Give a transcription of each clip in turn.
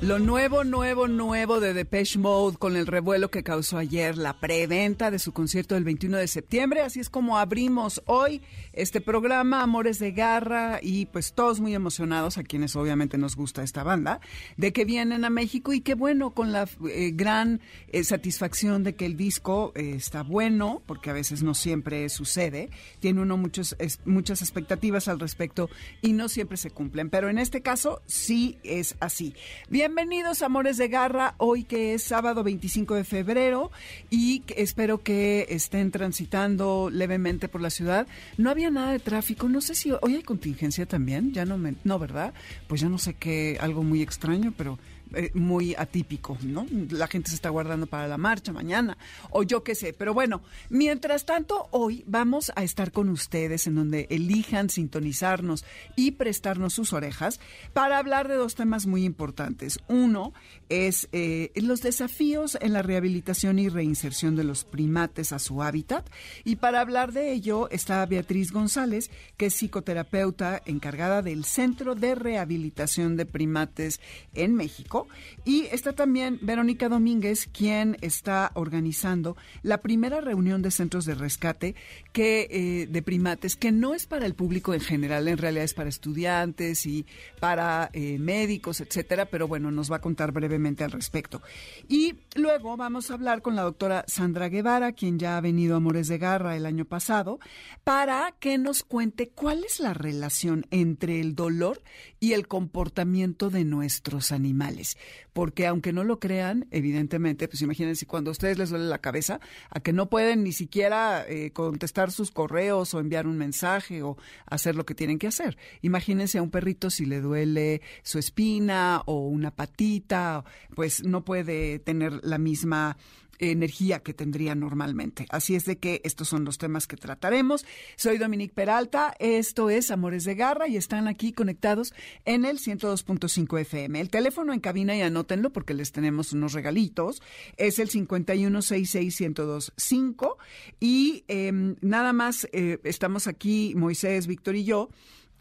Lo nuevo, nuevo, nuevo de Depeche Mode con el revuelo que causó ayer la preventa de su concierto del 21 de septiembre. Así es como abrimos hoy este programa, Amores de Garra, y pues todos muy emocionados, a quienes obviamente nos gusta esta banda, de que vienen a México y qué bueno, con la eh, gran eh, satisfacción de que el disco eh, está bueno, porque a veces no siempre sucede. Tiene uno muchos, muchas expectativas al respecto y no siempre se cumplen, pero en este caso sí es así. Bien Bienvenidos, amores de garra, hoy que es sábado 25 de febrero y espero que estén transitando levemente por la ciudad. No había nada de tráfico, no sé si hoy hay contingencia también, ya no me, no, ¿verdad? Pues ya no sé qué, algo muy extraño, pero eh, muy atípico, ¿no? La gente se está guardando para la marcha mañana o yo qué sé. Pero bueno, mientras tanto, hoy vamos a estar con ustedes en donde elijan sintonizarnos y prestarnos sus orejas para hablar de dos temas muy importantes. Uno es eh, los desafíos en la rehabilitación y reinserción de los primates a su hábitat. Y para hablar de ello está Beatriz González, que es psicoterapeuta encargada del Centro de Rehabilitación de Primates en México y está también Verónica Domínguez, quien está organizando la primera reunión de centros de rescate que eh, de primates, que no es para el público en general, en realidad es para estudiantes y para eh, médicos, etcétera, pero bueno, nos va a contar brevemente al respecto. Y luego vamos a hablar con la doctora Sandra Guevara, quien ya ha venido a Amores de Garra el año pasado, para que nos cuente cuál es la relación entre el dolor y el comportamiento de nuestros animales porque aunque no lo crean, evidentemente, pues imagínense cuando a ustedes les duele la cabeza, a que no pueden ni siquiera eh, contestar sus correos o enviar un mensaje o hacer lo que tienen que hacer. Imagínense a un perrito si le duele su espina o una patita, pues no puede tener la misma energía que tendría normalmente. Así es de que estos son los temas que trataremos. Soy Dominique Peralta, esto es Amores de Garra y están aquí conectados en el 102.5 FM. El teléfono en cabina y anótenlo porque les tenemos unos regalitos. Es el 5166125 y eh, nada más eh, estamos aquí Moisés, Víctor y yo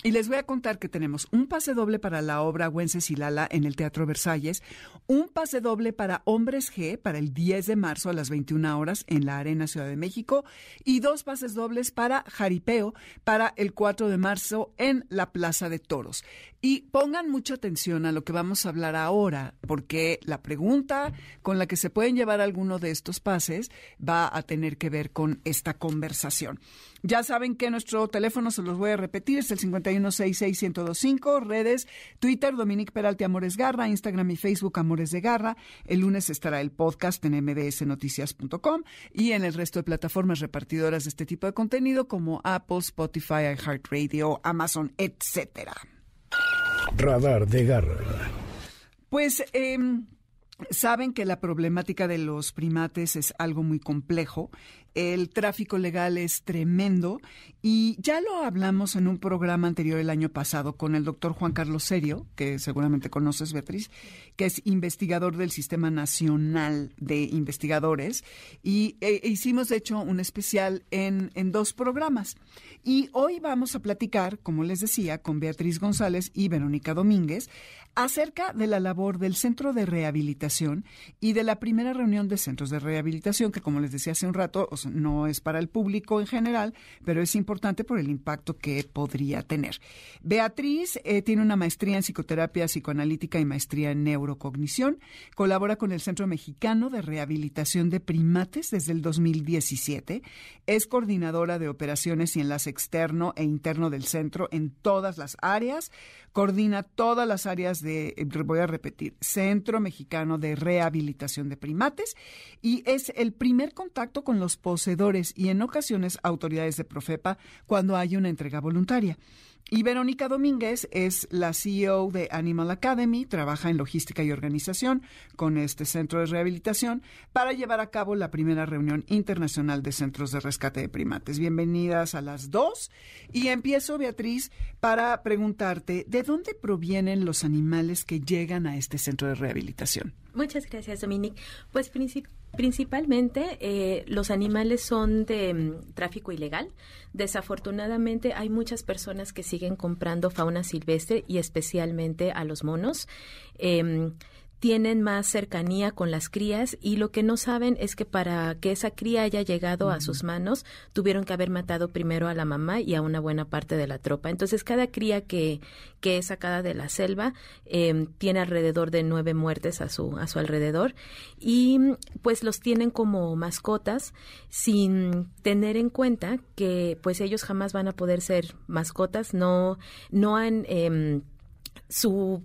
y les voy a contar que tenemos un pase doble para la obra Güences y Lala en el Teatro Versalles, un pase doble para Hombres G para el 10 de marzo a las 21 horas en la Arena Ciudad de México y dos pases dobles para Jaripeo para el 4 de marzo en la Plaza de Toros. Y pongan mucha atención a lo que vamos a hablar ahora, porque la pregunta con la que se pueden llevar alguno de estos pases va a tener que ver con esta conversación. Ya saben que nuestro teléfono, se los voy a repetir, es el 5166125, redes, Twitter, Dominique Peralte Amores Garra, Instagram y Facebook Amores de Garra. El lunes estará el podcast en mbsnoticias.com y en el resto de plataformas repartidoras de este tipo de contenido como Apple, Spotify, iHeartRadio, Amazon, etcétera. Radar de Garra. Pues... Eh, Saben que la problemática de los primates es algo muy complejo el tráfico legal es tremendo y ya lo hablamos en un programa anterior el año pasado con el doctor Juan Carlos Serio, que seguramente conoces, Beatriz, que es investigador del Sistema Nacional de Investigadores y e, e hicimos de hecho un especial en, en dos programas. Y hoy vamos a platicar, como les decía, con Beatriz González y Verónica Domínguez acerca de la labor del Centro de Rehabilitación y de la primera reunión de centros de rehabilitación, que como les decía hace un rato, no es para el público en general, pero es importante por el impacto que podría tener. Beatriz eh, tiene una maestría en psicoterapia psicoanalítica y maestría en neurocognición. Colabora con el Centro Mexicano de Rehabilitación de Primates desde el 2017. Es coordinadora de operaciones y enlace externo e interno del centro en todas las áreas. Coordina todas las áreas de, eh, voy a repetir, Centro Mexicano de Rehabilitación de Primates y es el primer contacto con los poseedores y en ocasiones autoridades de Profepa cuando hay una entrega voluntaria. Y Verónica Domínguez es la CEO de Animal Academy, trabaja en logística y organización con este centro de rehabilitación para llevar a cabo la primera reunión internacional de centros de rescate de primates. Bienvenidas a las dos. Y empiezo, Beatriz, para preguntarte, ¿de dónde provienen los animales que llegan a este centro de rehabilitación? Muchas gracias, Dominique. Pues Principalmente eh, los animales son de mm, tráfico ilegal. Desafortunadamente hay muchas personas que siguen comprando fauna silvestre y especialmente a los monos. Em, tienen más cercanía con las crías y lo que no saben es que para que esa cría haya llegado a sus manos tuvieron que haber matado primero a la mamá y a una buena parte de la tropa. Entonces cada cría que, que es sacada de la selva em, tiene alrededor de nueve muertes a su, a su alrededor y pues los tienen como mascotas sin tener en cuenta que pues ellos jamás van a poder ser mascotas, no, no han... Eh, su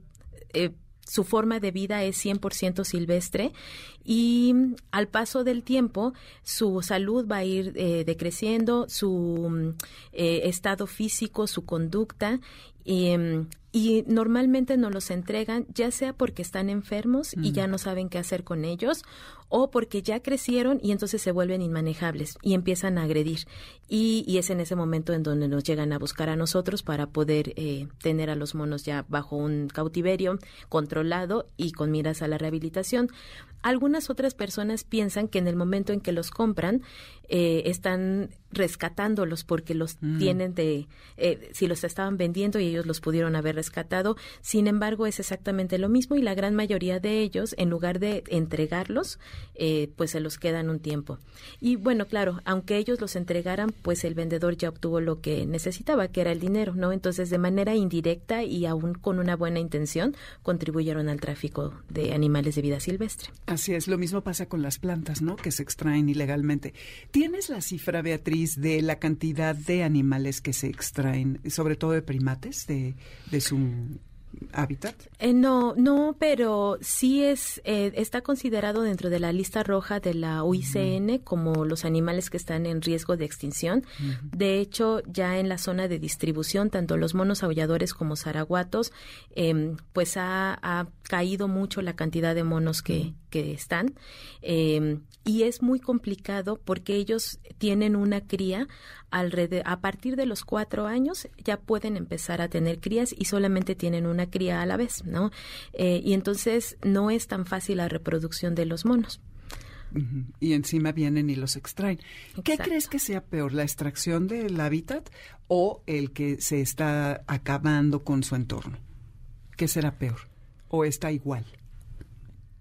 eh, su forma de vida es 100% silvestre y al paso del tiempo su salud va a ir eh, decreciendo, su eh, estado físico, su conducta em, y normalmente nos los entregan ya sea porque están enfermos y ya no saben qué hacer con ellos o porque ya crecieron y entonces se vuelven inmanejables y empiezan a agredir. Y, y es en ese momento en donde nos llegan a buscar a nosotros para poder eh, tener a los monos ya bajo un cautiverio controlado y con miras a la rehabilitación. Algunas otras personas piensan que en el momento en que los compran, eh, están rescatándolos porque los tienen de, eh, si los estaban vendiendo y ellos los pudieron haber rescatado. Sin embargo, es exactamente lo mismo y la gran mayoría de ellos, en lugar de entregarlos, eh, pues se los quedan un tiempo. Y bueno, claro, aunque ellos los entregaran, pues el vendedor ya obtuvo lo que necesitaba, que era el dinero, ¿no? Entonces, de manera indirecta y aún con una buena intención, contribuyeron al tráfico de animales de vida silvestre. Así es, lo mismo pasa con las plantas, ¿no? Que se extraen ilegalmente. ¿Tienes la cifra, Beatriz, de la cantidad de animales que se extraen, sobre todo de primates, de, de su hábitat? Eh, no, no, pero sí es eh, está considerado dentro de la lista roja de la UICN como los animales que están en riesgo de extinción. De hecho, ya en la zona de distribución, tanto los monos aulladores como zaraguatos, em, pues ha, caído mucho la cantidad de monos que, que están. Em, y es muy complicado porque ellos tienen una cría a partir de los cuatro años ya pueden empezar a tener crías y solamente tienen una cría a la vez, ¿no? Eh, y entonces no es tan fácil la reproducción de los monos. Y encima vienen y los extraen. ¿Qué crees que sea peor, la extracción del hábitat o el que se está acabando con su entorno? ¿Qué será peor? ¿O está igual?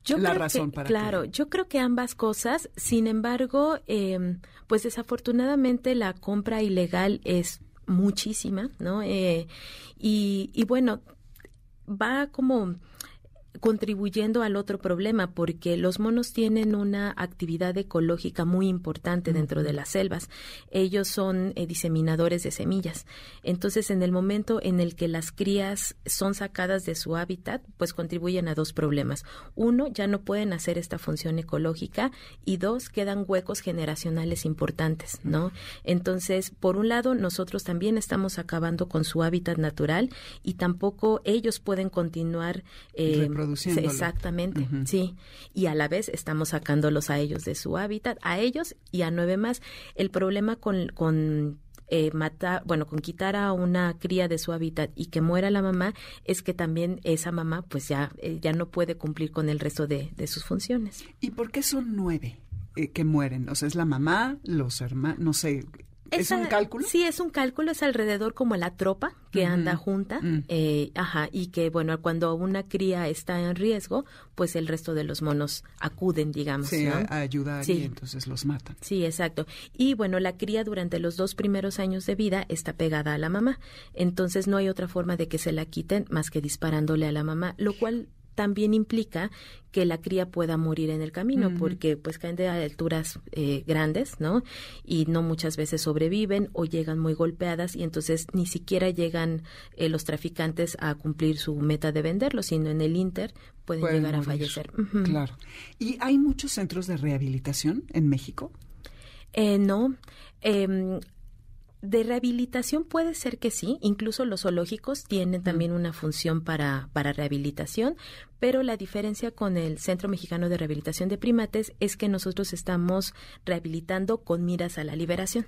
Yo la razón para claro, yo creo que ambas cosas. Sin embargo, eh, pues desafortunadamente la compra ilegal es muchísima, ¿no? Eh, y, y bueno, va como contribuyendo al otro problema porque los monos tienen una actividad ecológica muy importante dentro de las selvas. Ellos son eh, diseminadores de semillas. Entonces, en el momento en el que las crías son sacadas de su hábitat, pues contribuyen a dos problemas. Uno, ya no pueden hacer esta función ecológica y dos, quedan huecos generacionales importantes, ¿no? Entonces, por un lado, nosotros también estamos acabando con su hábitat natural y tampoco ellos pueden continuar eh, Exactamente, sí. Y a la vez estamos sacándolos a ellos de su hábitat, a ellos y a nueve más. El problema con, con eh, matar, bueno, con quitar a una cría de su hábitat y que muera la mamá, es que también esa mamá pues ya, eh, ya no puede cumplir con el resto de, sus funciones. ¿Y por qué son nueve eh, que mueren? O sea, es la mamá, los hermanos, no sé, ¿Es un cálculo? Sí, es un cálculo, es alrededor como la tropa que anda junta, mm. eh, ajá, y que bueno, cuando una cría está en riesgo, pues el resto de los monos acuden, digamos. Sí, a, ayudar y entonces los matan. Sí, exacto. Y bueno, la cría durante los dos primeros años de vida está pegada a la mamá, entonces no hay otra forma de que se la quiten más que disparándole a la mamá, lo cual también implica que la cría pueda morir en el camino, porque pues caen de alturas eh, grandes, ¿no? Y no muchas veces sobreviven o llegan muy golpeadas y entonces ni siquiera llegan eh, los traficantes a cumplir su meta de venderlo, sino en el Inter pueden, llegar a fallecer. Claro. ¿Y hay muchos centros de rehabilitación en México? Eh, no. Eh, de rehabilitación puede ser que sí, incluso los zoológicos tienen también una función para, para rehabilitación, pero la diferencia con el Centro Mexicano de Rehabilitación de Primates es que nosotros estamos rehabilitando con miras a la liberación.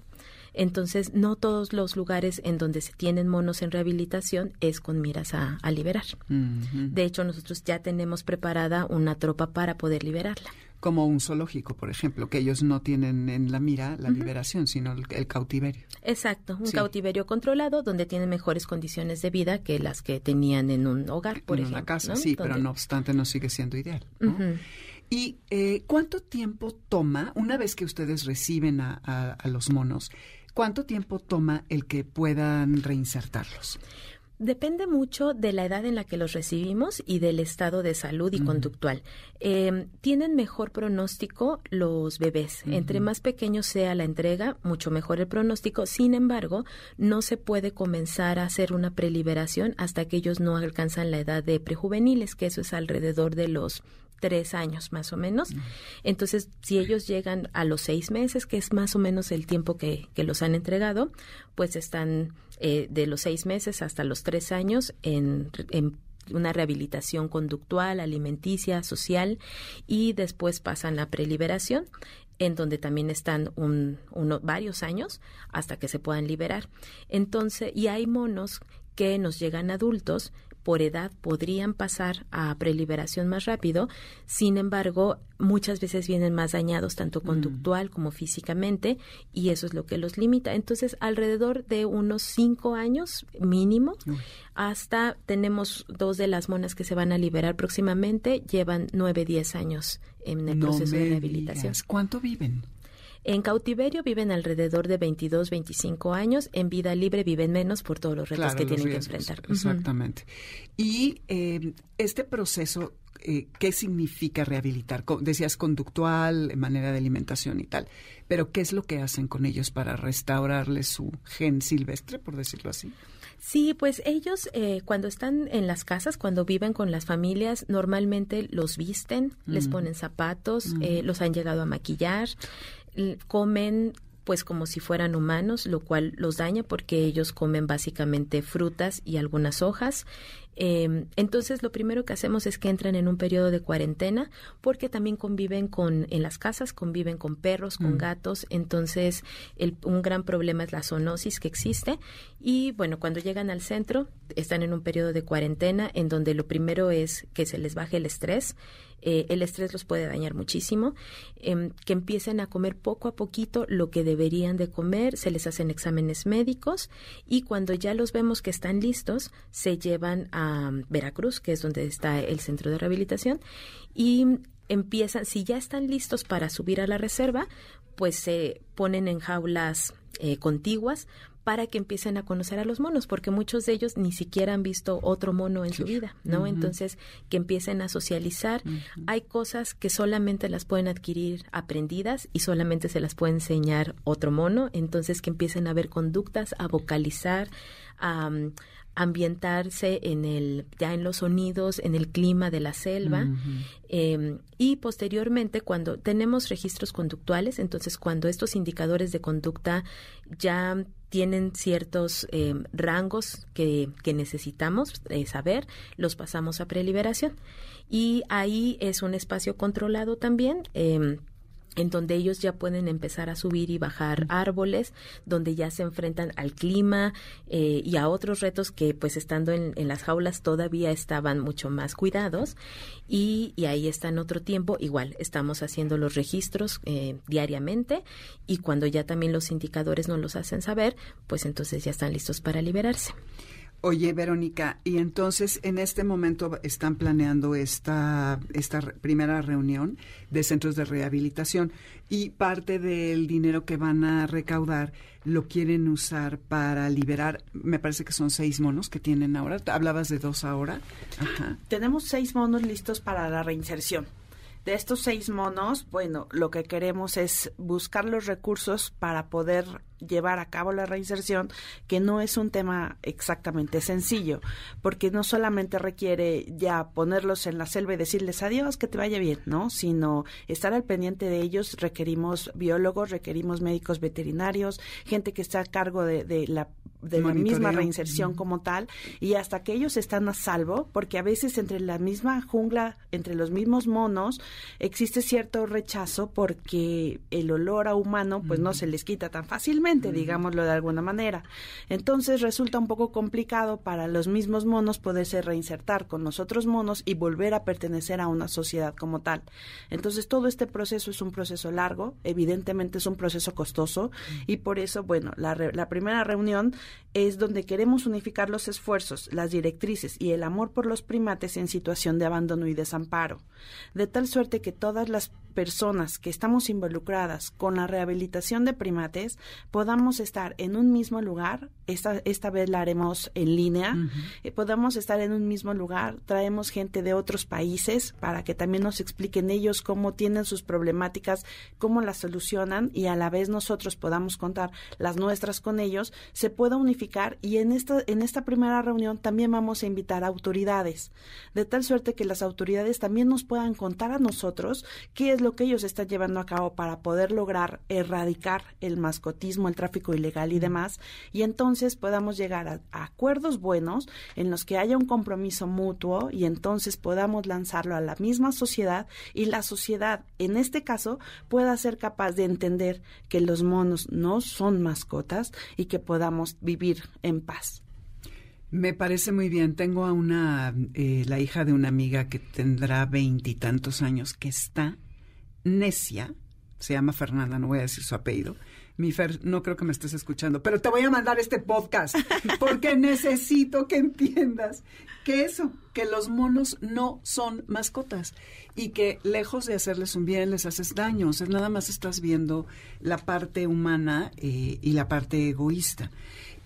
Entonces, no todos los lugares en donde se tienen monos en rehabilitación es con miras a, liberar. De hecho, nosotros ya tenemos preparada una tropa para poder liberarla. Como un zoológico, por ejemplo, que ellos no tienen en la mira la liberación, sino el, cautiverio. Exacto, un cautiverio controlado donde tienen mejores condiciones de vida que las que tenían en un hogar, por en ejemplo. una casa, sí, pero no obstante no sigue siendo ideal. ¿Y eh, cuánto tiempo toma, una vez que ustedes reciben a los monos, cuánto tiempo toma el que puedan reinsertarlos? Depende mucho de la edad en la que los recibimos y del estado de salud y conductual. Em, tienen mejor pronóstico los bebés. Entre más pequeño sea la entrega, mucho mejor el pronóstico. Sin embargo, no se puede comenzar a hacer una preliberación hasta que ellos no alcanzan la edad de prejuveniles, que eso es alrededor de los tres años más o menos. Entonces, si ellos llegan a los seis meses, que es más o menos el tiempo que, que los han entregado, pues están eh, de los seis meses hasta los tres años en, en una rehabilitación conductual, alimenticia, social y después pasan a preliberación en donde también están un, uno, varios años hasta que se puedan liberar. Entonces, y hay monos que nos llegan adultos por edad podrían pasar a preliberación más rápido, sin embargo, muchas veces vienen más dañados tanto mm. conductual como físicamente y eso es lo que los limita. Entonces, alrededor de unos cinco años mínimo, hasta tenemos dos de las monas que se van a liberar próximamente, llevan nueve, diez años en el proceso de rehabilitación. ¿Cuánto viven? En cautiverio viven alrededor de 22, 25 años. En vida libre viven menos por todos los retos que tienen que enfrentar. Exactamente. Y eh, este proceso, eh, ¿qué significa rehabilitar? Decías conductual, manera de alimentación y tal. Pero ¿qué es lo que hacen con ellos para restaurarles su gen silvestre, por decirlo así? Sí, pues ellos eh, cuando están en las casas, cuando viven con las familias, normalmente los visten, les mm. ponen zapatos, mm. los han llegado a maquillar, comen pues como si fueran humanos, lo cual los daña porque ellos comen básicamente frutas y algunas hojas Em, entonces, lo primero que hacemos es que entran en un periodo de cuarentena porque también conviven con, en las casas, conviven con perros, con mm. gatos. Entonces, el, un gran problema es la zoonosis que existe. Y bueno, cuando llegan al centro, están en un periodo de cuarentena en donde lo primero es que se les baje el estrés. Eh, el estrés los puede dañar muchísimo, em, que empiecen a comer poco a poquito lo que deberían de comer, se les hacen exámenes médicos y cuando ya los vemos que están listos, se llevan a Veracruz, que es donde está el centro de rehabilitación, y empiezan, si ya están listos para subir a la reserva, pues se ponen en jaulas eh, contiguas para que empiecen a conocer a los monos, porque muchos de ellos ni siquiera han visto otro mono en su vida, ¿no? Entonces, que empiecen a socializar. Hay cosas que solamente las pueden adquirir aprendidas y solamente se las puede enseñar otro mono, entonces que empiecen a ver conductas, a vocalizar, a, ambientarse en el ya en los sonidos en el clima de la selva. Em, y posteriormente cuando tenemos registros conductuales entonces cuando estos indicadores de conducta ya tienen ciertos em, rangos que, que necesitamos eh, saber los pasamos a preliberación. Y ahí es un espacio controlado también eh, en donde ellos ya pueden empezar a subir y bajar árboles, donde ya se enfrentan al clima eh, y a otros retos que pues estando en, las jaulas todavía estaban mucho más cuidados. Y, ahí está en otro tiempo. Igual estamos haciendo los registros eh, diariamente y cuando ya también los indicadores nos los hacen saber pues entonces ya están listos para liberarse. Oye, Verónica, y entonces en este momento están planeando esta, esta primera reunión de centros de rehabilitación y parte del dinero que van a recaudar lo quieren usar para liberar, me parece que son seis monos que tienen ahora. Hablabas de dos ahora. Tenemos seis monos listos para la reinserción. De estos seis monos, bueno, lo que queremos es buscar los recursos para poder llevar a cabo la reinserción, que no es un tema exactamente sencillo, porque no solamente requiere ya ponerlos en la selva y decirles adiós, que te vaya bien, ¿no? Sino estar al pendiente de ellos, requerimos biólogos, requerimos médicos veterinarios, gente que está a cargo de, de la de la misma reinserción como tal y hasta que ellos están a salvo, porque a veces entre la misma jungla, entre los mismos monos, existe cierto rechazo porque el olor a humano pues no se les quita tan fácilmente, digámoslo de alguna manera. Entonces resulta un poco complicado para los mismos monos poderse reinsertar con los otros monos y volver a pertenecer a una sociedad como tal. Entonces todo este proceso es un proceso largo, evidentemente es un proceso costoso y por eso, bueno, la, re- la primera reunión es donde queremos unificar los esfuerzos, las directrices y el amor por los primates en situación de abandono y desamparo, de tal suerte que todas las personas que estamos involucradas con la rehabilitación de primates podamos estar en un mismo lugar, esta, esta vez la haremos en línea, eh, podamos estar en un mismo lugar, traemos gente de otros países para que también nos expliquen ellos cómo tienen sus problemáticas, cómo las solucionan y a la vez nosotros podamos contar las nuestras con ellos, se pueda unificar y en esta, en esta primera reunión también vamos a invitar a autoridades, de tal suerte que las autoridades también nos puedan contar a nosotros qué es lo que ellos están llevando a cabo para poder lograr erradicar el mascotismo, el tráfico ilegal y demás, y entonces podamos llegar a, a acuerdos buenos en los que haya un compromiso mutuo y entonces podamos lanzarlo a la misma sociedad y la sociedad, en este caso, pueda ser capaz de entender que los monos no son mascotas y que podamos vivir en paz. Me parece muy bien. Tengo a una, eh, la hija de una amiga que tendrá veintitantos años, que está necia. Se llama Fernanda, no voy a decir su apellido. Mi Fer, no creo que me estés escuchando, pero te voy a mandar este podcast porque necesito que entiendas que eso, que los monos no son mascotas y que lejos de hacerles un bien les haces daño. O sea, nada más estás viendo la parte humana eh, y la parte egoísta.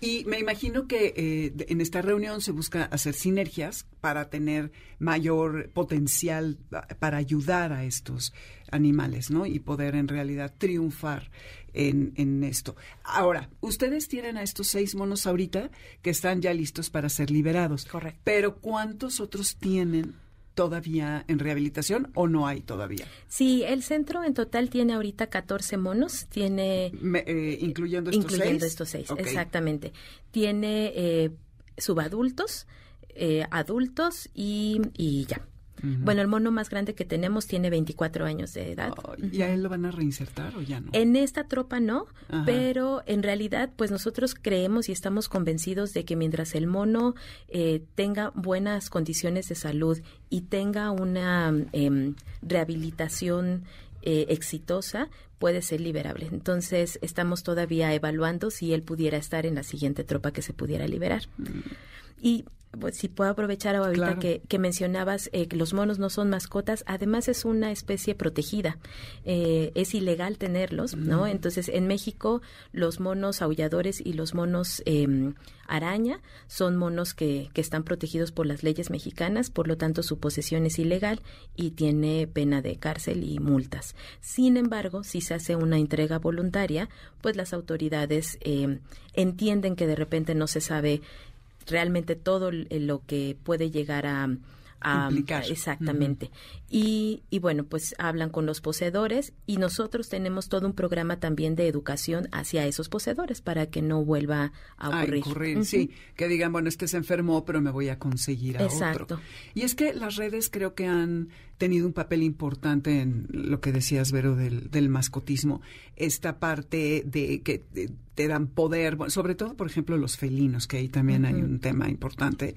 Y me imagino que eh, en esta reunión se busca hacer sinergias para tener mayor potencial ah, para ayudar a estos animales, ¿no? Y poder en realidad triunfar en, en esto. Ahora, ustedes tienen a estos seis monos ahorita que están ya listos para ser liberados. Correcto. Pero ¿cuántos otros tienen todavía en rehabilitación o no hay todavía? Sí, el centro en total tiene ahorita 14 monos, tiene Me- eh, incluyendo estos incluyendo seis. estos seis, exactamente. Tiene eh, subadultos, eh, adultos y, y ya. Bueno, el mono más grande que tenemos tiene 24 años de edad. Ay, ¿Y a él lo van a reinsertar o ya no? En esta tropa no, Ajá. pero en realidad, pues nosotros creemos y estamos convencidos de que mientras el mono eh, tenga buenas condiciones de salud y tenga una em, rehabilitación eh, exitosa, puede ser liberable. Entonces, estamos todavía evaluando si él pudiera estar en la siguiente tropa que se pudiera liberar. Y pues, si puedo aprovechar ahorita Claro. que, que mencionabas eh, que los monos no son mascotas, además es una especie protegida. Eh, es ilegal tenerlos, ¿no? Entonces, en México, los monos aulladores y los monos eh, araña son monos que, que están protegidos por las leyes mexicanas, por lo tanto, su posesión es ilegal y tiene pena de cárcel y multas. Sin embargo, si se hace una entrega voluntaria, pues las autoridades eh, entienden que de repente no se sabe realmente todo lo que puede llegar a, a- exactamente y, y bueno pues hablan con los poseedores y nosotros tenemos todo un programa también de educación hacia esos poseedores para que no vuelva a a ocurrir, incurrir, Ujú. sí, que digan, bueno, este se enfermó, pero me voy a conseguir a Exacto. otro. Y es que las redes creo que han tenido un papel importante en lo que decías, Vero, del, del mascotismo, esta parte de que te, te dan poder, bueno, sobre todo, por ejemplo, los felinos, que ahí también hay un tema importante.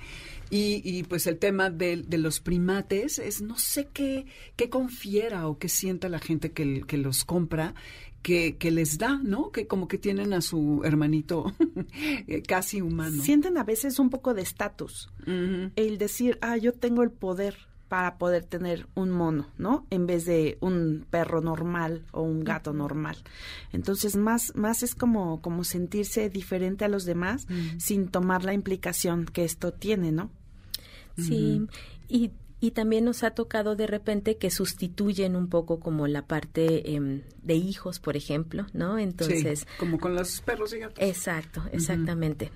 Y, y pues el tema del- de, los primates es, no sé qué, qué confiera o qué sienta la gente que, que los compra, que, que les da, ¿no? Que como que tienen a su hermanito eh, casi humano. Sienten a veces un poco de estatus. El decir, ah, yo tengo el poder para poder tener un mono, ¿no? En vez de un perro normal o un gato normal. Entonces, más, más es como, como sentirse diferente a los demás sin tomar la implicación que esto tiene, ¿no? Sí, y, y también nos ha tocado de repente que sustituyen un poco como la parte em, de hijos, por ejemplo, ¿no? Entonces, sí, como con los perros y gatos. exacto, exactamente.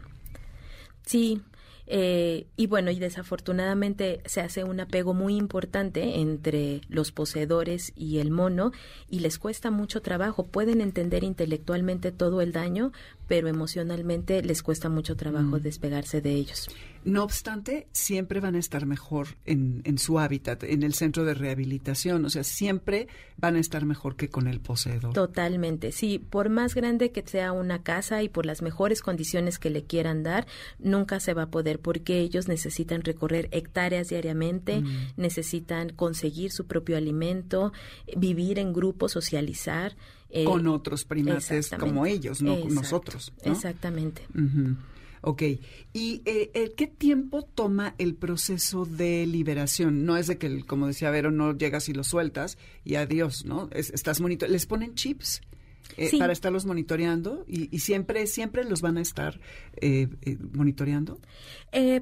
Sí, Eh, y bueno, y desafortunadamente se hace un apego muy importante entre los poseedores y el mono y les cuesta mucho trabajo. Pueden entender intelectualmente todo el daño, pero emocionalmente les cuesta mucho trabajo mm. despegarse de ellos. No obstante, siempre van a estar mejor en, en, su hábitat, en el centro de rehabilitación, o sea, siempre van a estar mejor que con el poseedor. Totalmente, sí, por más grande que sea una casa y por las mejores condiciones que le quieran dar, nunca se va a poder porque ellos necesitan recorrer hectáreas diariamente, mm. necesitan conseguir su propio alimento, vivir en grupo, socializar. Eh, con otros primates como ellos, no con nosotros. Exactamente. Ok. ¿Y eh, eh, qué tiempo toma el proceso de liberación? No es de que, como decía Vero, no llegas y lo sueltas y adiós, ¿no? estás monito. ¿Les ponen chips? Eh, para estarlos monitoreando y, siempre siempre los van a estar eh, eh, monitoreando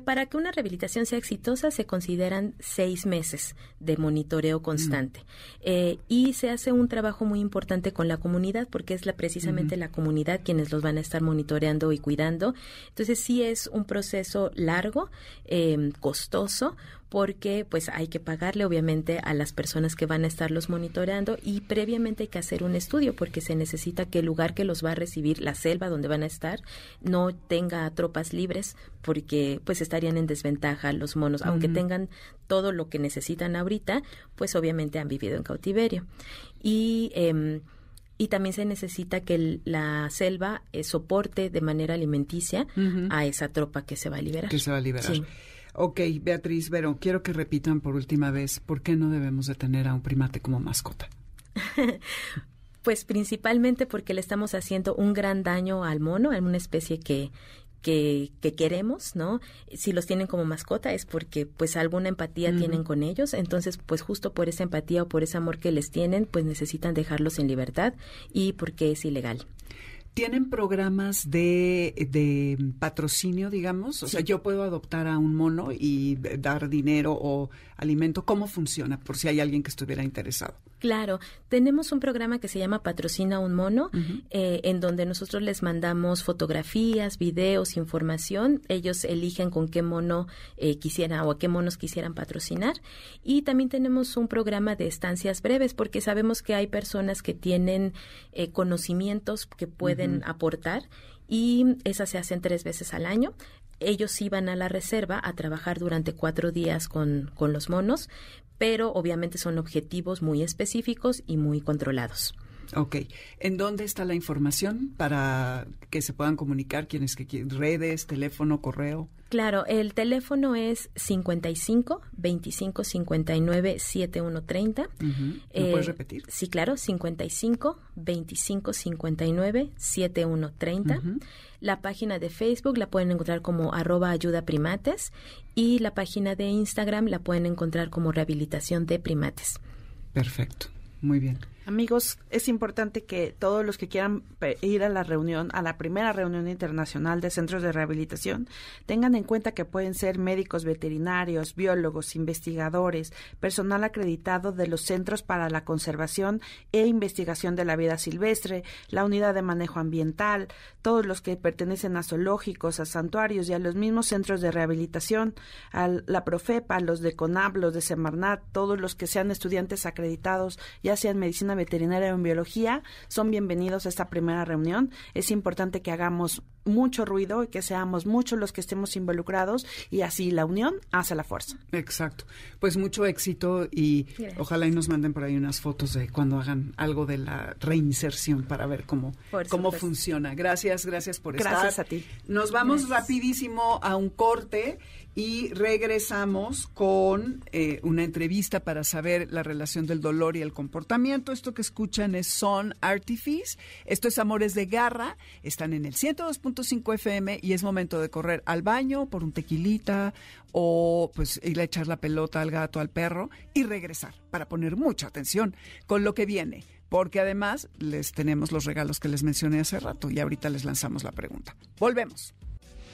para que una rehabilitación sea exitosa se consideran seis meses de monitoreo constante. Mm. y se hace un trabajo muy importante con la comunidad porque es la precisamente la comunidad quienes los van a estar monitoreando y cuidando. Entonces sí es un proceso largo costoso porque pues hay que pagarle obviamente a las personas que van a estarlos monitoreando y previamente hay que hacer un estudio porque se necesita que el lugar que los va a recibir, la selva donde van a estar, no tenga tropas libres porque pues estarían en desventaja los monos, aunque tengan todo lo que necesitan ahorita, pues obviamente han vivido en cautiverio. Y em, y también se necesita que la selva eh, soporte de manera alimenticia a esa tropa que se va a liberar. Que se va a liberar. Ok, Beatriz, pero quiero que repitan por última vez, ¿por qué no debemos de tener a un primate como mascota? pues principalmente porque le estamos haciendo un gran daño al mono, a una especie que, que, queremos, ¿no? Si los tienen como mascota es porque pues alguna empatía tienen con ellos, entonces pues justo por esa empatía o por ese amor que les tienen, pues necesitan dejarlos en libertad y porque es ilegal. ¿Tienen programas de, de patrocinio, digamos? O sea, yo puedo adoptar a un mono y dar dinero o alimento. ¿Cómo funciona? Por si hay alguien que estuviera interesado. Claro, tenemos un programa que se llama Patrocina un mono, eh, en donde nosotros les mandamos fotografías, videos, información. Ellos eligen con qué mono eh, quisieran o a qué monos quisieran patrocinar. Y también tenemos un programa de estancias breves, porque sabemos que hay personas que tienen eh, conocimientos que pueden aportar y esas se hacen tres veces al año ellos iban a la reserva a trabajar durante cuatro días con, con, los monos, pero obviamente son objetivos muy específicos y muy controlados. Ok. ¿En dónde está la información para que se puedan comunicar quienes que? ¿Redes, teléfono, correo? Claro, el teléfono es 55 25 59 7130. ¿Lo puedes repetir? Sí, claro, 55 25 59 7130. La página de Facebook la pueden encontrar como arroba ayuda primates y la página de Instagram la pueden encontrar como rehabilitación de primates. Perfecto, muy bien. Amigos, es importante que todos los que quieran ir a la reunión, a la primera reunión internacional de centros de rehabilitación, tengan en cuenta que pueden ser médicos veterinarios, biólogos, investigadores, personal acreditado de los Centros para la Conservación e Investigación de la Vida Silvestre, la Unidad de Manejo Ambiental, todos los que pertenecen a zoológicos, a santuarios y a los mismos centros de rehabilitación, a la Profepa, los de CONAB, los de Semarnat, todos los que sean estudiantes acreditados, ya sean medicina veterinaria o en biología son bienvenidos a esta primera reunión. Es importante que hagamos mucho ruido y que seamos muchos los que estemos involucrados y así la unión hace la fuerza. Exacto. Pues mucho éxito y ojalá y nos manden por ahí unas fotos de cuando hagan algo de la reinserción para ver cómo, cómo funciona. Gracias, gracias por estar. Gracias a ti. Nos vamos rapidísimo a un corte y regresamos con eh, una entrevista para saber la relación del dolor y el comportamiento. Esto que escuchan es Son Artifice. Esto es Amores de Garra. Están en el 102.5 FM y es momento de correr al baño por un tequilita o pues ir a echar la pelota al gato, al perro y regresar para poner mucha atención con lo que viene. Porque además les tenemos los regalos que les mencioné hace rato y ahorita les lanzamos la pregunta. Volvemos.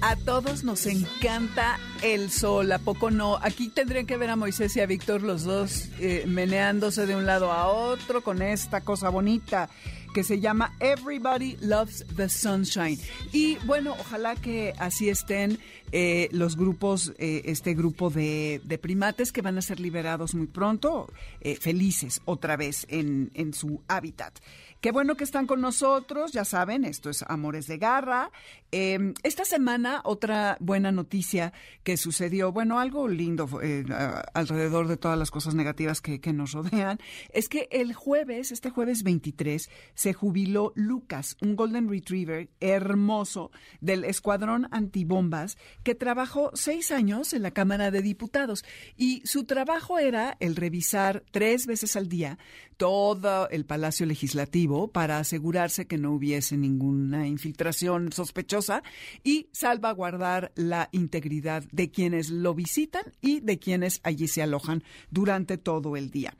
A todos nos encanta el sol, ¿a poco no? Aquí tendrían que ver a Moisés y a Víctor los dos eh, meneándose de un lado a otro con esta cosa bonita que se llama Everybody Loves the Sunshine. Y bueno, ojalá que así estén eh, los grupos, eh, este grupo de, primates que van a ser liberados muy pronto, felices otra vez en su hábitat. Qué bueno que están con nosotros, ya saben, esto es Amores de Garra. Em, esta semana, otra buena noticia que sucedió, bueno, algo lindo eh, alrededor de todas las cosas negativas que, que, nos rodean, es que el jueves, este jueves 23, se jubiló Lucas, un Golden Retriever hermoso del Escuadrón Antibombas, que trabajó seis años en la Cámara de Diputados. Y su trabajo era el revisar tres veces al día todo el Palacio Legislativo para asegurarse que no hubiese ninguna infiltración sospechosa y salvaguardar la integridad de quienes lo visitan y de quienes allí se alojan durante todo el día.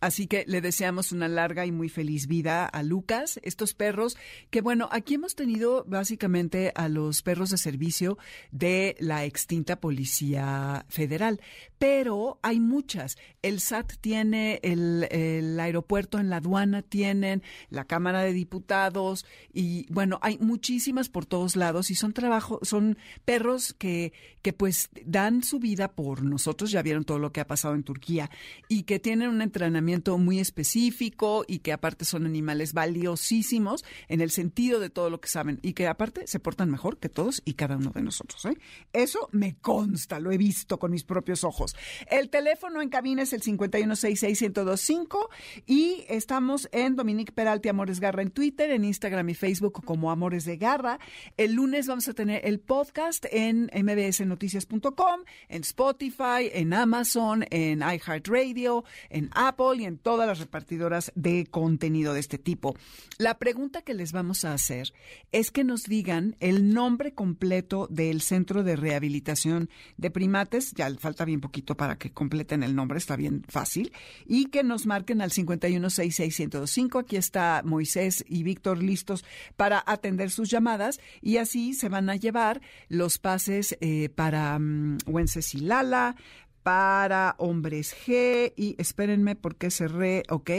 Así que le deseamos una larga y muy feliz vida a Lucas, estos perros que bueno, aquí hemos tenido básicamente a los perros de servicio de la extinta Policía Federal, pero hay muchas. El SAT tiene, el, el aeropuerto en la aduana tienen, la Cámara de Diputados y bueno, hay muchísimas por todos lados y son trabajo, son perros que, que pues dan su vida por nosotros, ya vieron todo lo que ha pasado en Turquía y que tienen un entrenamiento muy específico y que aparte son animales valiosísimos en el sentido de todo lo que saben y que aparte se portan mejor que todos y cada uno de nosotros. ¿eh? Eso me consta, lo he visto con mis propios ojos. El teléfono en cabina es el 5166125 y estamos en Dominique Peralti Amores Garra en Twitter, en Instagram y Facebook como Amores de Garra. El lunes vamos a tener el podcast en mbsnoticias.com, en Spotify, en Amazon, en iHeartRadio, en Apple en todas las repartidoras de contenido de este tipo. La pregunta que les vamos a hacer es que nos digan el nombre completo del Centro de Rehabilitación de Primates, ya falta bien poquito para que completen el nombre, está bien fácil, y que nos marquen al 5166125. Aquí está Moisés y Víctor listos para atender sus llamadas y así se van a llevar los pases eh, para um, Wencesilala, para hombres G y espérenme porque cerré, ok,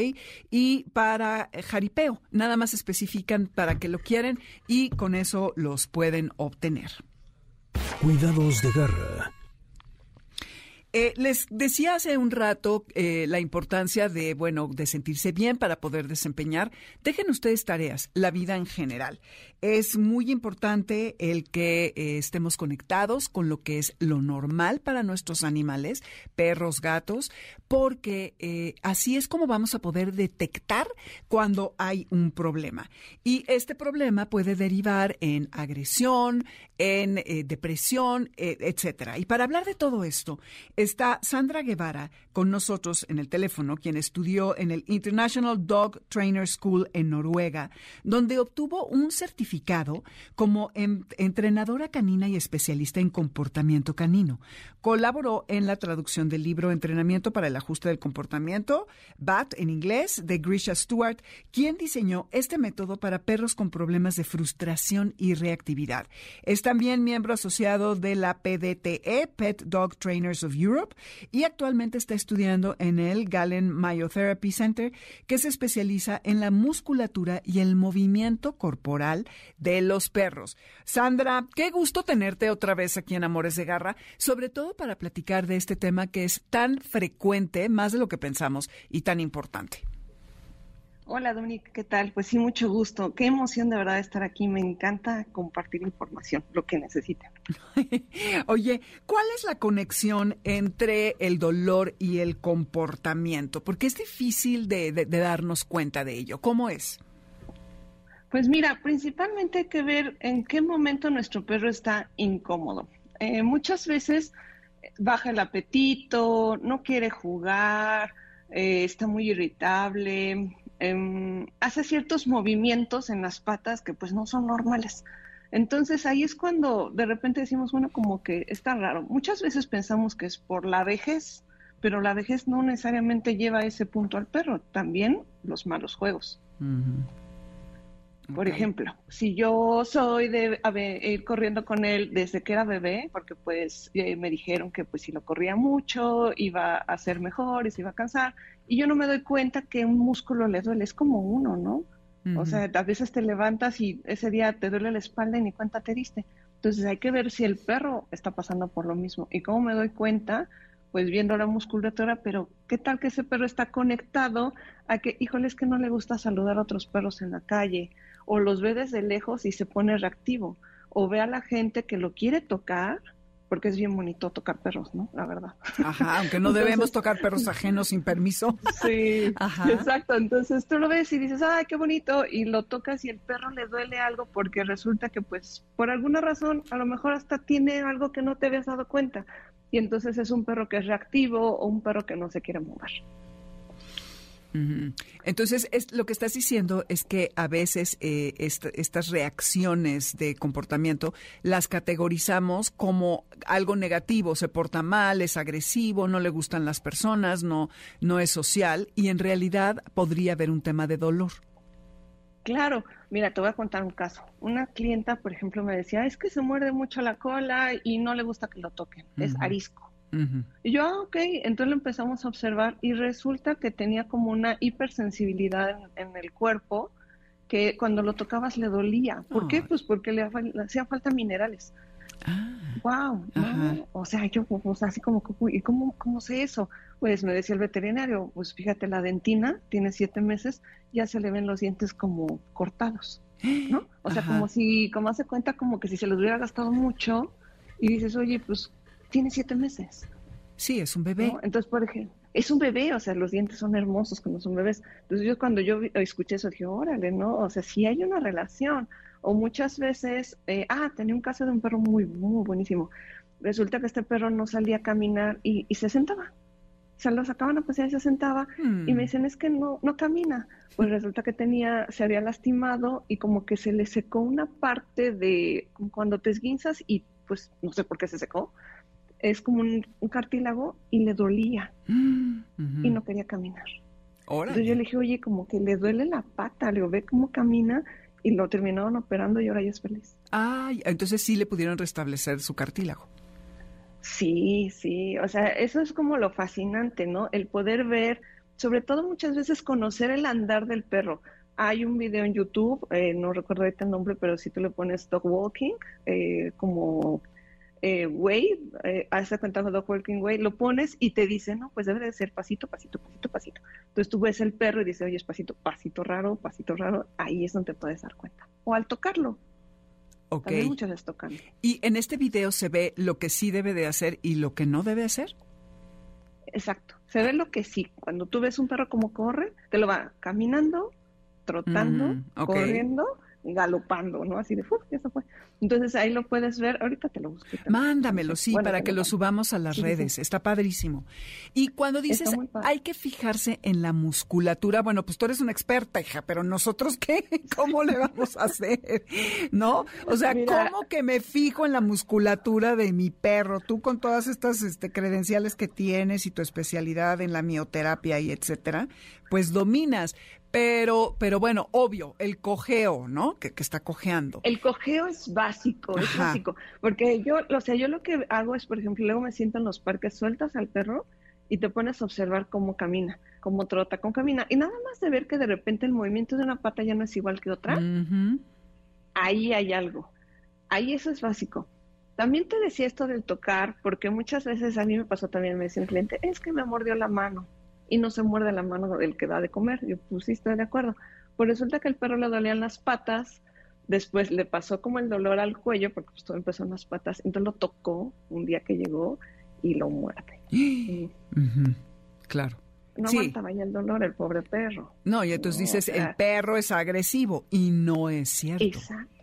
y para jaripeo. Nada más especifican para que lo quieren y con eso los pueden obtener. Cuidados de garra eh, les decía hace un rato eh, la importancia de, bueno, de sentirse bien para poder desempeñar. Dejen ustedes tareas, la vida en general. Es muy importante el que eh, estemos conectados con lo que es lo normal para nuestros animales, perros, gatos, porque así es como vamos a poder detectar cuando hay un problema. Y este problema puede derivar en agresión, en depresión, etcétera. Y para hablar de todo esto, Está Sandra Guevara con nosotros en el teléfono, quien estudió en el International Dog Trainer School en Noruega, donde obtuvo un certificado como entrenadora canina y especialista en comportamiento canino. Colaboró en la traducción del libro Entrenamiento para el ajuste del comportamiento, BAT en inglés, de Grisha Stewart, quien diseñó este método para perros con problemas de frustración y reactividad. Es también miembro asociado de la PDTE, Pet Dog Trainers of Europe y actualmente está estudiando en el Galen Myotherapy Center, que se especializa en la musculatura y el movimiento corporal de los perros. Sandra, qué gusto tenerte otra vez aquí en Amores de Garra, sobre todo para platicar de este tema que es tan frecuente, más de lo que pensamos, y tan importante. Hola Dominique, ¿qué tal? Pues sí, mucho gusto. Qué emoción de verdad estar aquí. Me encanta compartir información, lo que necesiten. Oye, ¿cuál es la conexión entre el dolor y el comportamiento? Porque es difícil de, darnos cuenta de ello. ¿Cómo es? Pues mira, principalmente hay que ver en qué momento nuestro perro está incómodo. Eh, muchas veces baja el apetito, no quiere jugar, eh, está muy irritable, Em, hace ciertos movimientos en las patas que pues no son normales. Entonces ahí es cuando de repente decimos, bueno, como que está raro. Muchas veces pensamos que es por la vejez, pero la vejez no necesariamente lleva ese punto al perro, también los malos juegos. Por ejemplo, si yo soy de ir corriendo con él desde que era bebé, porque pues eh, me dijeron que pues si lo corría mucho iba a ser mejor y se iba a cansar, y yo no me doy cuenta que un músculo le duele, es como uno, ¿no? O sea, a veces te levantas y ese día te duele la espalda y ni cuenta te diste. Entonces hay que ver si el perro está pasando por lo mismo. ¿Y cómo me doy cuenta? Pues viendo la musculatura, pero ¿qué tal que ese perro está conectado a que, híjole, es que no le gusta saludar a otros perros en la calle? O los ve desde lejos y se pone reactivo. O ve a la gente que lo quiere tocar porque es bien bonito tocar perros, ¿no? La verdad. Ajá, aunque no debemos tocar perros ajenos sin permiso. Sí, Ajá. exacto. Entonces tú lo ves y dices, ay, qué bonito, y lo tocas y el perro le duele algo porque resulta que pues por alguna razón a lo mejor hasta tiene algo que no te habías dado cuenta. Y entonces es un perro que es reactivo o un perro que no se quiere mover. Entonces, es, lo que estás diciendo es que a veces eh, estas reacciones de comportamiento las categorizamos como algo negativo, se porta mal, es agresivo, no le gustan las personas, no, no es social y en realidad podría haber un tema de dolor. Claro, mira, te voy a contar un caso. Una clienta, por ejemplo, me decía, es que se muerde mucho la cola y no le gusta que lo toquen, es arisco. Y yo, ah, ok, entonces lo empezamos a observar y resulta que tenía como una hipersensibilidad en, el cuerpo que cuando lo tocabas le dolía. ¿Por qué? Pues porque le, hacían falta minerales. wow, ah, o sea, yo pues, así como, ¿y cómo, cómo sé eso? Pues me decía el veterinario, pues fíjate, la dentina tiene siete meses, ya se le ven los dientes como cortados, ¿no? O sea, como si, como hace cuenta, como que si se los hubiera gastado mucho y dices, oye, pues tiene siete meses. Sí, es un bebé. Entonces, por ejemplo, es un bebé, o sea, los dientes son hermosos cuando son bebés. Entonces, yo cuando yo escuché eso, dije, órale, ¿no? O sea, sí hay una relación. O muchas veces, eh, ah, tenía un caso de un perro muy, muy buenísimo. Resulta que este perro no salía a caminar y, se sentaba. Se lo sacaban a pasear y se sentaba. Y me hmm. dicen, es que no, no camina. Pues resulta que tenía, se había lastimado y como que se le secó una parte de, cuando te esguinzas y pues no sé por qué se secó, es como un, cartílago y le dolía y no quería caminar. Entonces yo le dije, oye, como que le duele la pata, le digo, ve cómo camina y lo terminaron operando y ahora ya es feliz. Ah, entonces sí le pudieron restablecer su cartílago. Sí, sí, o sea, eso es como lo fascinante, ¿no? El poder ver, sobre todo muchas veces conocer el andar del perro. Hay un video en YouTube, eh, no recuerdo ahorita el nombre, pero si tú le pones dog walking, eh, como eh, way, eh, hace cuenta Dog Walking Way, lo pones y te dice, no, pues debe de ser pasito, pasito, pasito, pasito. Entonces tú ves el perro y dices, oye, es pasito, pasito raro, pasito raro, ahí es donde puedes dar cuenta. O al tocarlo. Ok. También muchas veces tocan. ¿Y en este video se ve lo que sí debe de hacer y lo que no debe hacer? Exacto. Se ve lo que sí. Cuando tú ves un perro como corre, te lo va caminando, trotando, corriendo galopando, ¿no? Así de, ¡uf! Ya se fue. Entonces ahí lo puedes ver, ahorita te lo busco. Mándamelo, sí, para que lo subamos a las redes, está padrísimo. Y cuando dices, hay que fijarse en la musculatura, bueno, pues tú eres una experta, hija, pero nosotros qué, ¿cómo le vamos a hacer? ¿No? O sea, ¿cómo que me fijo en la musculatura de mi perro? Tú con todas estas este, credenciales que tienes y tu especialidad en la mioterapia y etcétera, pues dominas. Pero, pero bueno, obvio, el cojeo, ¿no? Que, que está cojeando. El cojeo es básico, es básico. Porque yo, o sea, yo lo que hago es, por ejemplo, luego me siento en los parques, sueltas al perro y te pones a observar cómo camina, cómo trota, cómo camina. Y nada más de ver que de repente el movimiento de una pata ya no es igual que otra, ahí hay algo. Ahí eso es básico. También te decía esto del tocar, porque muchas veces a mí me pasó también, me decía un cliente, es que me mordió la mano y no se muerde la mano del que da de comer. Yo, pues sí, estoy de acuerdo. Pues resulta que el perro le dolían las patas, después le pasó como el dolor al cuello, porque pues todo empezó en las patas, entonces lo tocó un día que llegó y lo muerde. Claro. No aguantaba ya el dolor, el pobre perro. No, y entonces dices, el perro es agresivo, y no es cierto. Exacto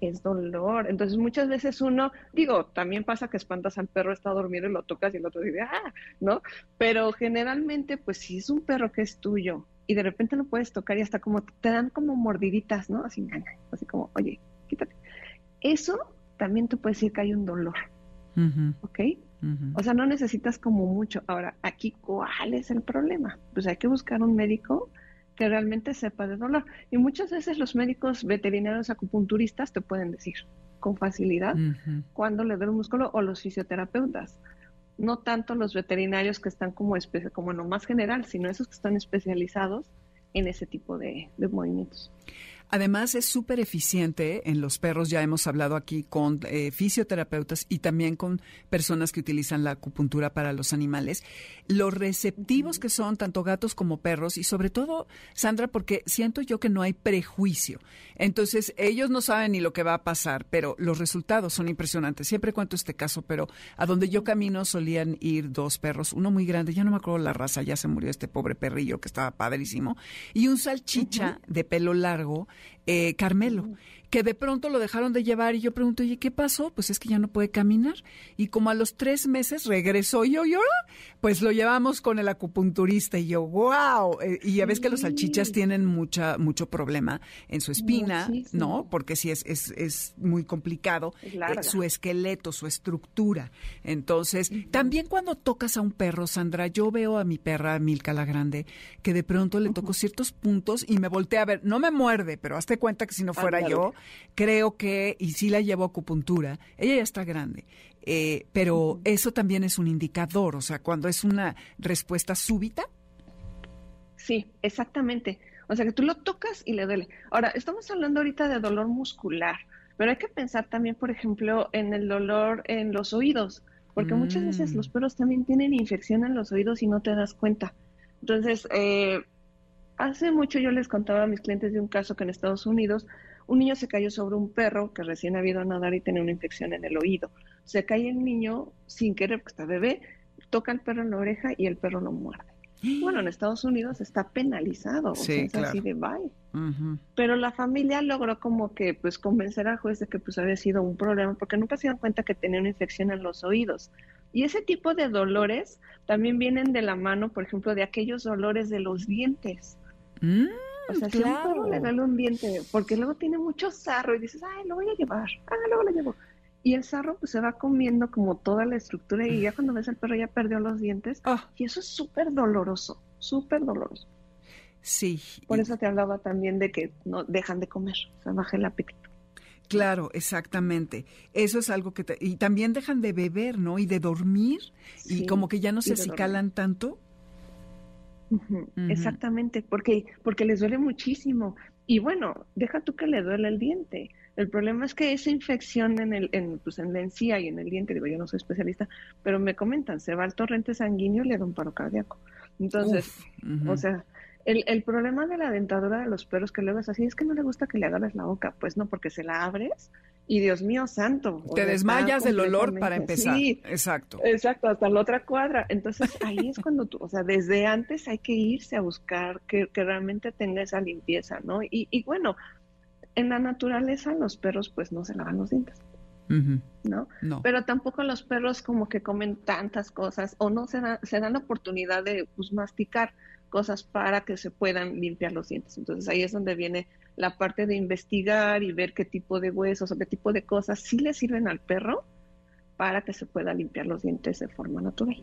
es dolor. Entonces muchas veces uno, digo, también pasa que espantas al perro, está dormido y lo tocas y el otro dice, ah, ¿no? Pero generalmente, pues si es un perro que es tuyo y de repente lo puedes tocar y hasta como te dan como mordiditas, ¿no? Así, así como, oye, quítate. eso también te puede decir que hay un dolor. ¿Ok? O sea, no necesitas como mucho. Ahora, aquí, ¿cuál es el problema? Pues hay que buscar un médico que realmente sepa de dolor. Y muchas veces los médicos veterinarios acupunturistas te pueden decir con facilidad cuando le duele un músculo o los fisioterapeutas. No tanto los veterinarios que están como, como en lo más general, sino esos que están especializados en ese tipo de movimientos. Además, es súper eficiente en los perros. Ya hemos hablado aquí con eh, fisioterapeutas y también con personas que utilizan la acupuntura para los animales. Los receptivos que son tanto gatos como perros y sobre todo, Sandra, porque siento yo que no hay prejuicio. Entonces, ellos no saben ni lo que va a pasar, pero los resultados son impresionantes. Siempre cuento este caso, pero a donde yo camino solían ir dos perros, uno muy grande, ya no me acuerdo la raza, ya se murió este pobre perrillo que estaba padrísimo, y un salchicha de pelo largo eh, Carmelo que de pronto lo dejaron de llevar y yo pregunto, oye, ¿qué pasó? Pues es que ya no puede caminar. Y como a los tres meses regresó yo y ahora, pues lo llevamos con el acupunturista y yo, wow. Eh, y ya ves que los salchichas tienen mucha, mucho problema en su espina, ¿no? Porque sí es, es, es muy complicado eh, su esqueleto, su estructura. Entonces, también cuando tocas a un perro, Sandra, yo veo a mi perra Milka la Grande, que de pronto le toco ciertos puntos y me voltea a ver, no me muerde, pero hazte cuenta que si no fuera yo, creo que, y sí la llevo a acupuntura, ella ya está grande, eh, pero eso también es un indicador, o sea, cuando es una respuesta súbita. Sí, exactamente. O sea, que tú lo tocas y le duele. Ahora, estamos hablando ahorita de dolor muscular, pero hay que pensar también, por ejemplo, en el dolor en los oídos, porque muchas veces los mm. perros también tienen infección en los oídos y no te das cuenta. Entonces, eh, hace mucho yo les contaba a mis clientes de un caso que en Estados Unidos un niño se cayó sobre un perro que recién había ido a nadar y tenía una infección en el oído. Se cae el niño sin querer, porque está bebé, toca al perro en la oreja y el perro lo muerde. Bueno, en Estados Unidos está penalizado, o sea, es así de bye. Pero la familia logró como que pues convencer al juez de que pues había sido un problema porque nunca se dieron cuenta que tenía una infección en los oídos. Y ese tipo de dolores también vienen de la mano, por ejemplo, de aquellos dolores de los dientes. Mm. O sea, claro. le duele un diente, porque luego tiene mucho sarro y dices, ay, lo voy a llevar, ah, luego lo llevo. Y el sarro pues se va comiendo como toda la estructura y ya cuando ves al perro ya perdió los dientes. Ah. Y eso es súper doloroso, súper doloroso. Sí. Por eso te hablaba también de que no dejan de comer, o sea, baja el apetito. Claro, exactamente. Eso es algo que... y también dejan de beber, ¿no? Y de dormir. y como que ya no se acicalan tanto. Exactamente, porque, porque les duele muchísimo. Y bueno, deja tú que le duele el diente. El problema es que esa infección en, el, en, pues en la encía y en el diente, digo, yo no soy especialista, pero me comentan, se va al torrente sanguíneo y le da un paro cardíaco. Entonces, o sea, el, el, problema de la dentadura de los perros que luego es así, es que no le gusta que le agarres la boca. Pues no, porque se la abres y Dios mío santo. Te desmayas del olor para empezar. Sí, exacto. Exacto, hasta la otra cuadra. Entonces ahí es cuando tú, o sea, desde antes hay que irse a buscar que, realmente tenga esa limpieza, ¿no? Y, y, bueno, en la naturaleza los perros pues no se lavan los dientes. ¿no? ¿no? Pero tampoco los perros como que comen tantas cosas o no se, da, se dan la oportunidad de pues, masticar cosas para que se puedan limpiar los dientes. Entonces ahí es donde viene la parte de investigar y ver qué tipo de huesos o qué tipo de cosas sí le sirven al perro para que se pueda limpiar los dientes de forma natural.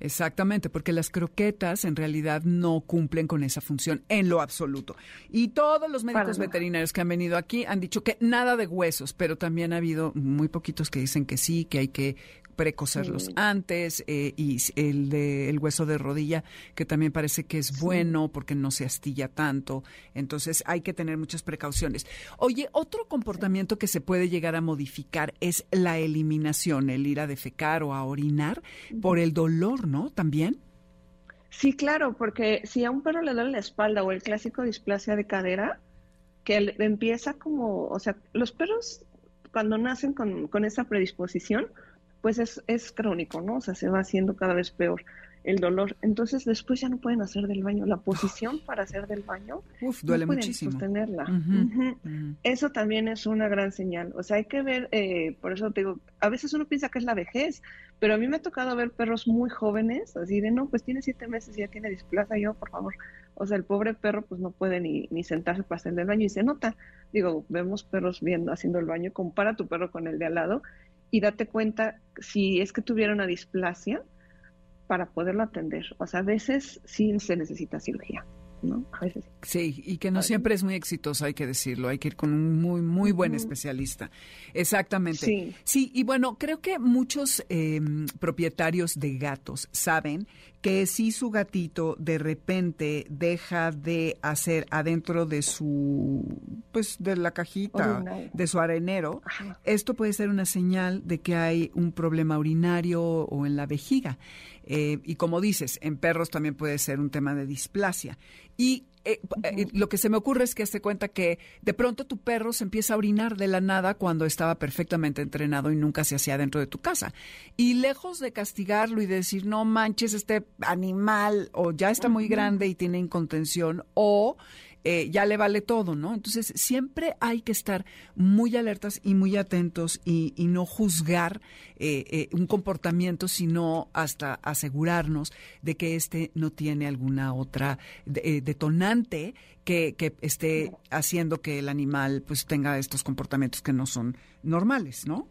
Exactamente, porque las croquetas en realidad no cumplen con esa función en lo absoluto. Y todos los médicos veterinarios que han venido aquí han dicho que nada de huesos, pero también ha habido muy poquitos que dicen que sí, que hay que precocerlos antes eh, y el de el hueso de rodilla que también parece que es bueno porque no se astilla tanto. Entonces hay que tener muchas precauciones. Oye otro comportamiento que se puede llegar a modificar es la eliminación el ir a defecar o a orinar por el dolor no también sí claro porque si a un perro le duele la espalda o el clásico displasia de cadera que empieza como o sea los perros cuando nacen con, con esa predisposición pues es, es crónico, ¿no? O sea, se va haciendo cada vez peor. el dolor. Entonces después ya no pueden hacer del baño. La posición para hacer del baño Uf, duele no pueden muchísimo. sostenerla. Eso también es una gran señal. O sea, hay que ver, eh, por eso te digo, a veces uno piensa que es la vejez, pero a mí me ha tocado ver perros muy jóvenes, así de, no, pues tiene siete meses y ya tiene displasia, yo, por favor. O sea, el pobre perro pues no puede ni, ni sentarse para hacer del baño y se nota. Digo, vemos perros viendo, haciendo el baño, compara tu perro con el de al lado y date cuenta si es que tuviera una displasia para poderlo atender. O sea, a veces sí se necesita cirugía, ¿no? A veces sí. Y que no siempre es muy exitoso, hay que decirlo, hay que ir con un muy, muy buen especialista. Exactamente. Sí. Sí, y bueno, creo que muchos eh, propietarios de gatos saben que si su gatito de repente deja de hacer adentro de su, pues de la cajita, de su arenero, Ajá. esto puede ser una señal de que hay un problema urinario o en la vejiga. Eh, y como dices, en perros también puede ser un tema de displasia. Y eh, eh, lo que se me ocurre es que hazte cuenta que de pronto tu perro se empieza a orinar de la nada cuando estaba perfectamente entrenado y nunca se hacía dentro de tu casa. Y lejos de castigarlo y de decir, no manches, este animal o ya está muy grande y tiene incontención o eh, ya le vale todo, ¿no? Entonces, siempre hay que estar muy alertas y muy atentos y, y no juzgar eh, eh, un comportamiento, sino hasta asegurarnos de que este no tiene alguna otra eh, detonante que, que esté haciendo que el animal pues tenga estos comportamientos que no son normales, ¿no?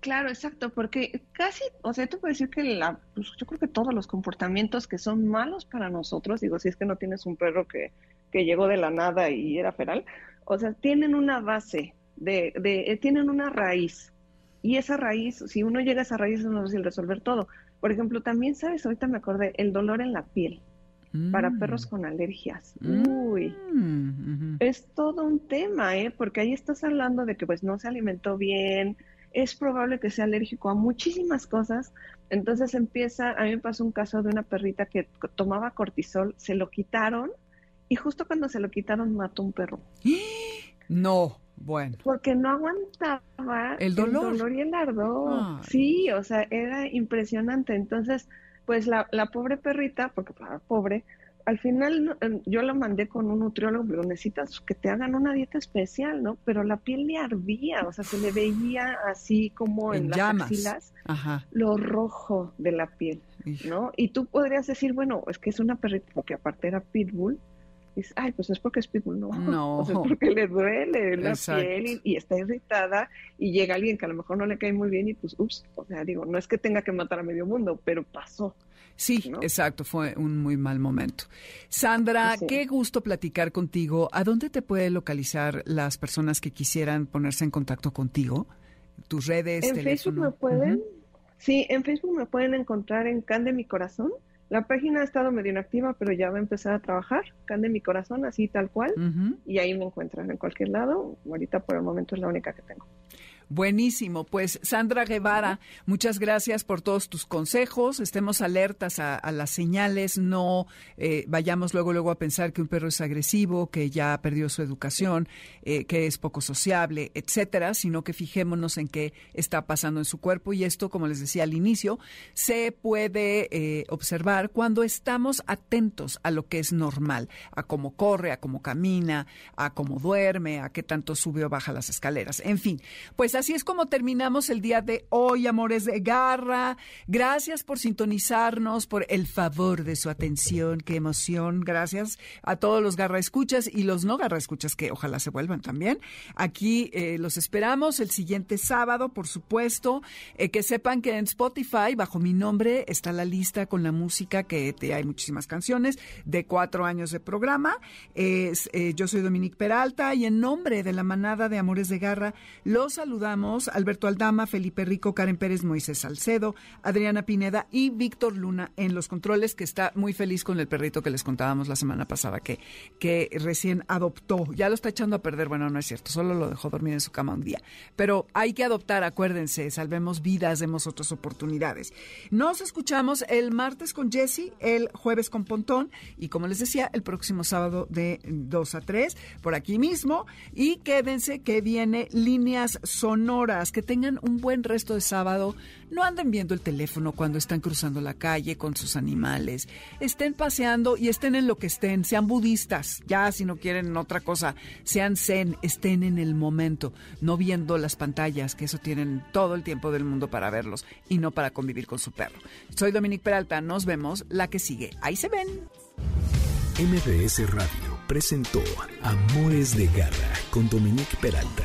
Claro, exacto, porque casi, o sea, tú puedes decir que la, pues, yo creo que todos los comportamientos que son malos para nosotros, digo, si es que no tienes un perro que, que llegó de la nada y era feral, o sea, tienen una base, de, de, eh, tienen una raíz, y esa raíz, si uno llega a esa raíz es más fácil resolver todo. Por ejemplo, también, ¿sabes? Ahorita me acordé, el dolor en la piel para Mm. perros con alergias. Mm. Uy, Mm, es todo un tema, ¿eh? Porque ahí estás hablando de que pues no se alimentó bien, es probable que sea alérgico a muchísimas cosas. Entonces empieza, a mí me pasó un caso de una perrita que tomaba cortisol, se lo quitaron y justo cuando se lo quitaron mató un perro, No, bueno. porque no aguantaba El dolor. y el ardor. Ay. Sí, o sea, era impresionante. Entonces, pues la, la pobre perrita, porque para pobre, al final em, yo la mandé con un nutriólogo, pero necesitas que te hagan una dieta especial, ¿no? Pero la piel le ardía, o sea, se le veía así como en, En las llamas. axilas Ajá. lo rojo de la piel. ¿no? Y tú podrías decir, bueno, es que es una perrita, porque aparte era pitbull, dices, ay, pues es porque es pitbull, no, No. es porque le duele la Exacto. piel y, y está irritada y llega alguien que a lo mejor no le cae muy bien y pues, ups, o sea, digo, no es que tenga que matar a medio mundo, pero pasó. Sí, ¿no? exacto, fue un muy mal momento. Sandra, Sí. qué gusto platicar contigo. ¿A dónde te puede localizar las personas que quisieran ponerse en contacto contigo? Tus redes, En Facebook me pueden, sí, en Facebook me pueden encontrar en Can de mi Corazón. La página ha estado medio inactiva, pero ya va a empezar a trabajar. Can de mi Corazón, así tal cual. Y ahí me encuentran en cualquier lado. Ahorita por el momento es la única que tengo. Buenísimo. Pues Sandra Guevara, muchas gracias por todos tus consejos. Estemos alertas a, las señales. No eh, vayamos luego luego a pensar que un perro es agresivo, que ya perdió su educación, eh, que es poco sociable, etcétera, sino que fijémonos en qué está pasando en su cuerpo. Y esto, como les decía al inicio, se puede eh, observar cuando estamos atentos a lo que es normal, a cómo corre, a cómo camina, a cómo duerme, a qué tanto sube o baja las escaleras. En fin, pues así es como terminamos el día de hoy, amores de garra. Gracias por sintonizarnos, por el favor de su atención, qué emoción. Gracias a todos los garra escuchas y los no garra escuchas que ojalá se vuelvan también. Aquí eh, los esperamos el siguiente sábado, por supuesto. Eh, que sepan que en Spotify, bajo mi nombre, está la lista con la música que te, hay muchísimas canciones de cuatro años de programa. Es, eh, yo soy Dominique Peralta y en nombre de la manada de Amores de Garra los Alberto Aldama, Felipe Rico, Karen Pérez, Moisés Salcedo, Adriana Pineda y Víctor Luna en los controles, que está muy feliz con el perrito que les contábamos la semana pasada que, que recién adoptó. Ya lo está echando a perder, bueno, no es cierto, solo lo dejó dormir en su cama un día. Pero hay que adoptar, acuérdense, salvemos vidas, demos otras oportunidades. Nos escuchamos el martes con Jesse, el jueves con Pontón y como les decía, el próximo sábado de 2 a 3 por aquí mismo. Y quédense que viene líneas son sonoras. Que tengan un buen resto de sábado. No anden viendo el teléfono cuando están cruzando la calle con sus animales. Estén paseando y estén en lo que estén. Sean budistas. Ya, si no quieren otra cosa, sean zen. Estén en el momento. No viendo las pantallas, que eso tienen todo el tiempo del mundo para verlos y no para convivir con su perro. Soy Dominique Peralta. Nos vemos la que sigue. Ahí se ven. MBS Radio presentó Amores de Garra con Dominique Peralta.